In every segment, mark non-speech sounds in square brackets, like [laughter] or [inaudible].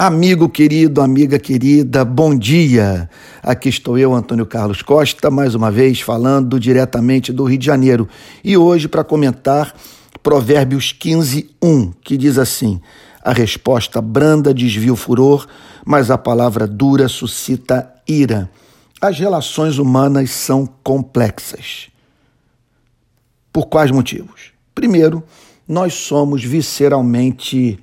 Amigo querido, amiga querida, bom dia. Aqui estou eu, Antônio Carlos Costa, mais uma vez falando diretamente do Rio de Janeiro. E hoje para comentar Provérbios 15, 1, que diz assim: A resposta branda desvia o furor, mas a palavra dura suscita ira. As relações humanas são complexas. Por quais motivos? Primeiro, nós somos visceralmente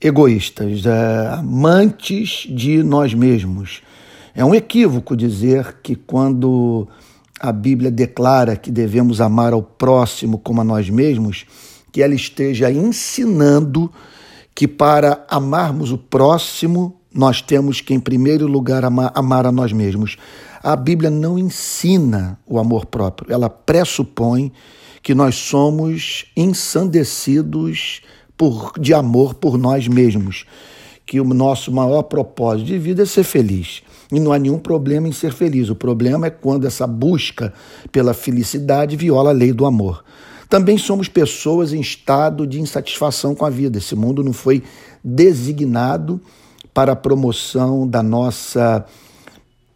egoístas, é, amantes de nós mesmos. É um equívoco dizer que quando a Bíblia declara que devemos amar ao próximo como a nós mesmos, que ela esteja ensinando que para amarmos o próximo, nós temos que, em primeiro lugar, amar, amar a nós mesmos. A Bíblia não ensina o amor próprio, ela pressupõe que nós somos ensandecidos por, de amor por nós mesmos, que o nosso maior propósito de vida é ser feliz. E não há nenhum problema em ser feliz. O problema é quando essa busca pela felicidade viola a lei do amor. Também somos pessoas em estado de insatisfação com a vida. Esse mundo não foi designado para a promoção da nossa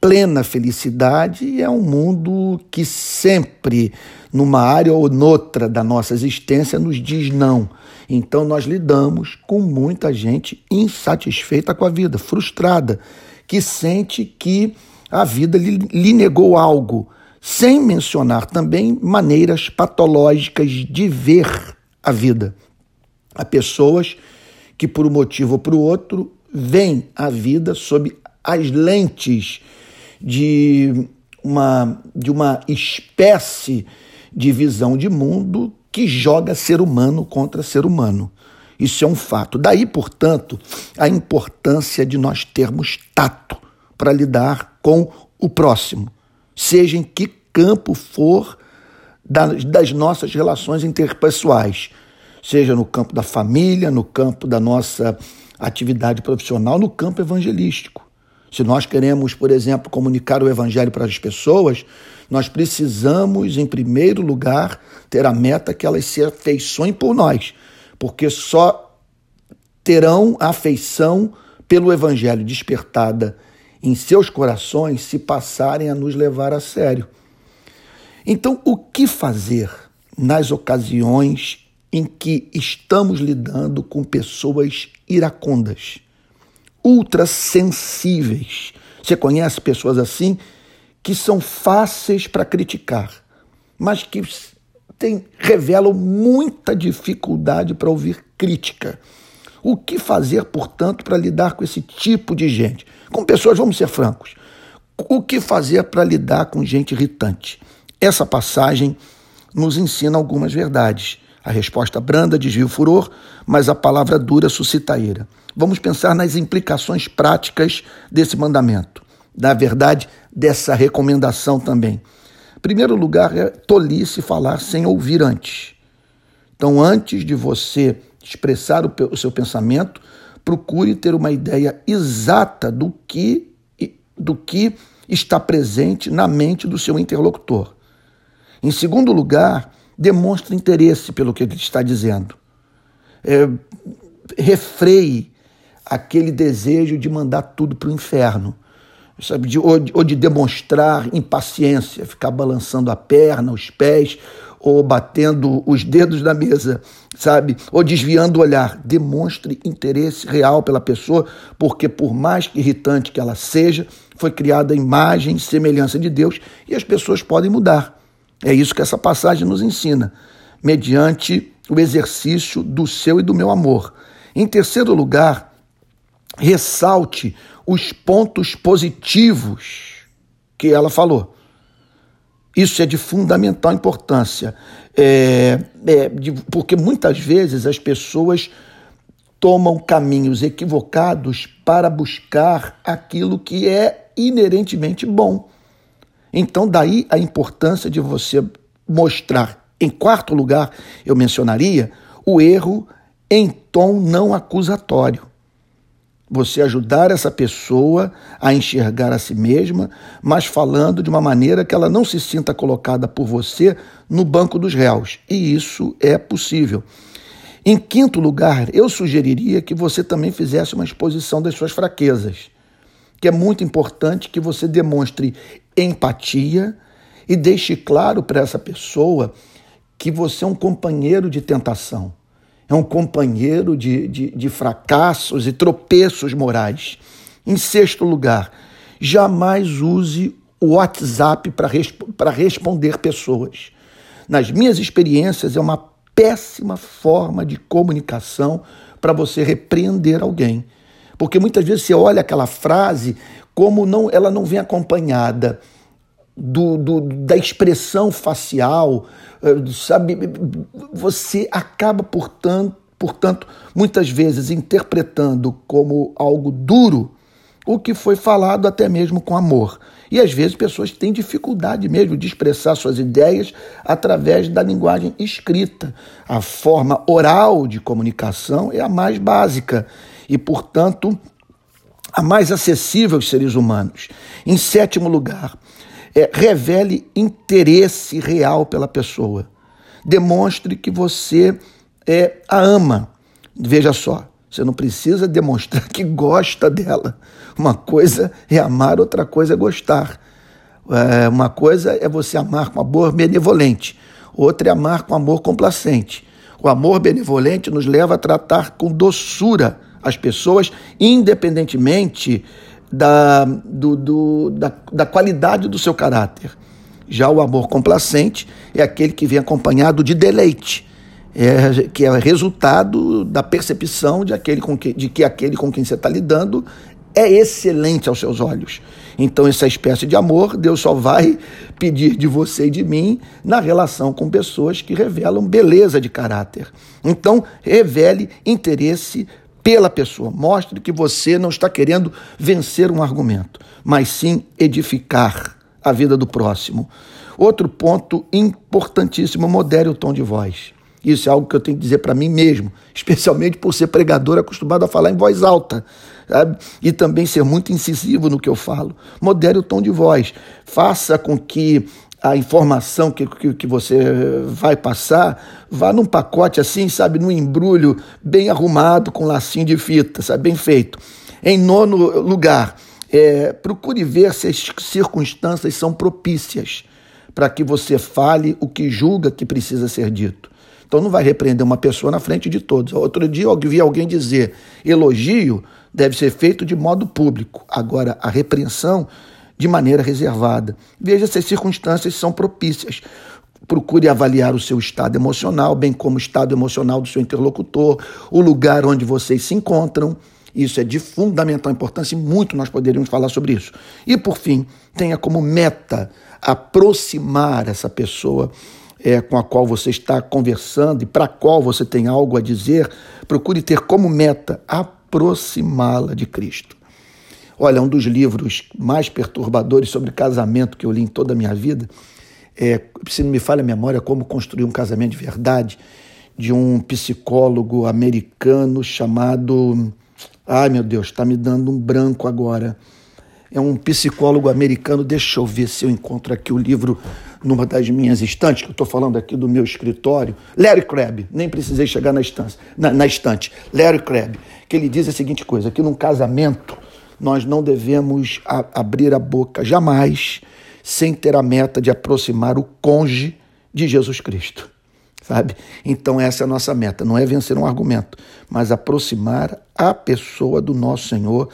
plena felicidade e é um mundo que sempre, numa área ou noutra da nossa existência, nos diz não. Então nós lidamos com muita gente insatisfeita com a vida, frustrada, que sente que a vida lhe, lhe negou algo, sem mencionar também maneiras patológicas de ver a vida. Há pessoas que, por um motivo ou por outro, veem a vida sob as lentes de uma, de uma espécie de visão de mundo que joga ser humano contra ser humano. Isso é um fato. Daí, portanto, a importância de nós termos tato para lidar com o próximo, seja em que campo for das, nossas relações interpessoais, seja no campo da família, no campo da nossa atividade profissional, no campo evangelístico. Se nós queremos, por exemplo, comunicar o Evangelho para as pessoas, nós precisamos, em primeiro lugar, ter a meta que elas se afeiçoem por nós, porque só terão afeição pelo Evangelho despertada em seus corações se passarem a nos levar a sério. Então, o que fazer nas ocasiões em que estamos lidando com pessoas iracundas? Ultrassensíveis. Você conhece pessoas assim que são fáceis para criticar, mas que tem, revelam muita dificuldade para ouvir crítica. O que fazer, portanto, para lidar com esse tipo de gente? Com pessoas, vamos ser francos, o que fazer para lidar com gente irritante? Essa passagem nos ensina algumas verdades. A resposta branda desvia o furor, mas a palavra dura suscita ira. Vamos pensar nas implicações práticas desse mandamento, na verdade, dessa recomendação também. Em primeiro lugar, é tolice falar sem ouvir antes. Então, antes de você expressar o seu pensamento, procure ter uma ideia exata do que, do que está presente na mente do seu interlocutor. Em segundo lugar, demonstre interesse pelo que ele está dizendo. É, refreie aquele desejo de mandar tudo para o inferno, sabe? De, ou, ou de demonstrar impaciência, ficar balançando a perna, os pés, ou batendo os dedos na mesa, sabe? Ou desviando o olhar. Demonstre interesse real pela pessoa, porque por mais irritante que ela seja, foi criada a imagem e semelhança de Deus e as pessoas podem mudar. É isso que essa passagem nos ensina, mediante o exercício do seu e do meu amor. Em terceiro lugar, ressalte os pontos positivos que ela falou. Isso é de fundamental importância, é, é, de, porque muitas vezes as pessoas tomam caminhos equivocados para buscar aquilo que é inerentemente bom. Então, daí a importância de você mostrar. Em quarto lugar, eu mencionaria o erro em tom não acusatório. Você ajudar essa pessoa a enxergar a si mesma, mas falando de uma maneira que ela não se sinta colocada por você no banco dos réus. E isso é possível. Em quinto lugar, eu sugeriria que você também fizesse uma exposição das suas fraquezas, que é muito importante que você demonstre empatia e deixe claro para essa pessoa que você é um companheiro de tentação, é um companheiro de, de, de fracassos e tropeços morais. Em sexto lugar, jamais use o WhatsApp para resp responder pessoas. Nas minhas experiências, é uma péssima forma de comunicação para você repreender alguém. Porque muitas vezes você olha aquela frase como não, ela não vem acompanhada do, do, da expressão facial, eh, sabe? Você acaba, portanto, portanto, muitas vezes interpretando como algo duro o que foi falado até mesmo com amor. E às vezes pessoas têm dificuldade mesmo de expressar suas ideias através da linguagem escrita. A forma oral de comunicação é a mais básica e, portanto, a mais acessível aos seres humanos. Em sétimo lugar, é, revele interesse real pela pessoa. Demonstre que você é, a ama. Veja só, você não precisa demonstrar [laughs] que gosta dela. Uma coisa é amar, outra coisa é gostar. É, uma coisa é você amar com amor benevolente, outra é amar com amor complacente. O amor benevolente nos leva a tratar com doçura as pessoas, independentemente da, do, do, da, da qualidade do seu caráter. Já o amor complacente é aquele que vem acompanhado de deleite é, que é resultado da percepção de, aquele com que, de que aquele com quem você está lidando é excelente aos seus olhos. Então, essa espécie de amor, Deus só vai pedir de você e de mim na relação com pessoas que revelam beleza de caráter. Então, revele interesse pela pessoa. Mostre que você não está querendo vencer um argumento, mas sim edificar a vida do próximo. Outro ponto importantíssimo: modere o tom de voz. Isso é algo que eu tenho que dizer para mim mesmo, [laughs] especialmente por ser pregador acostumado a falar em voz alta. Sabe? E também ser muito incisivo no que eu falo. Modere o tom de voz. Faça com que a informação que, que, que, você vai passar vá num pacote assim, sabe, num embrulho bem arrumado, com lacinho de fita, sabe, bem feito. Em nono lugar, é, procure ver se as circunstâncias são propícias para que você fale o que julga que precisa ser dito. Então não vai repreender uma pessoa na frente de todos. Outro dia eu vi alguém dizer: elogio deve ser feito de modo público. Agora, a repreensão de maneira reservada. Veja se as circunstâncias são propícias. Procure avaliar o seu estado emocional, bem como o estado emocional do seu interlocutor, o lugar onde vocês se encontram. Isso é de fundamental importância e muito nós poderíamos falar sobre isso. E, por fim, tenha como meta aproximar essa pessoa é, com a qual você está conversando e para a qual você tem algo a dizer, procure ter como meta aproximá-la de Cristo. Olha, um dos livros mais perturbadores sobre casamento que eu li em toda a minha vida, é, se não me falha a memória, Como Construir um Casamento de Verdade, de um psicólogo americano chamado. Ai meu Deus, está me dando um branco agora. É um psicólogo americano, deixa eu ver se eu encontro aqui o livro numa das minhas estantes, que eu estou falando aqui do meu escritório, Larry Crabb, nem precisei chegar na, estância, na, na estante, Larry Crabb, que ele diz a seguinte coisa, que num casamento nós não devemos a, abrir a boca jamais sem ter a meta de aproximar o cônjuge de Jesus Cristo, sabe? Então essa é a nossa meta, não é vencer um argumento, mas aproximar a pessoa do nosso Senhor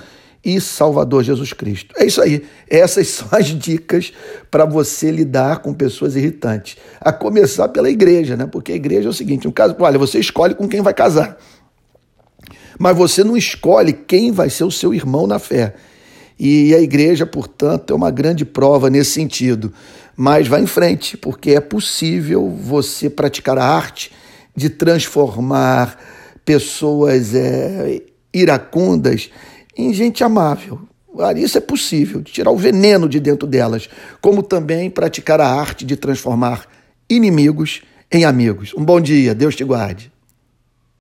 e Salvador Jesus Cristo. É isso aí. Essas [laughs] são as dicas para você lidar com pessoas irritantes. A começar pela igreja, né? Porque a igreja é o seguinte: um caso, olha, você escolhe com quem vai casar. Mas você não escolhe quem vai ser o seu irmão na fé. E a igreja, portanto, é uma grande prova nesse sentido. Mas vá em frente, porque é possível você praticar a arte de transformar pessoas é, iracundas em gente amável. Isso é possível, tirar o veneno de dentro delas, como também praticar a arte de transformar inimigos em amigos. Um bom dia, Deus te guarde.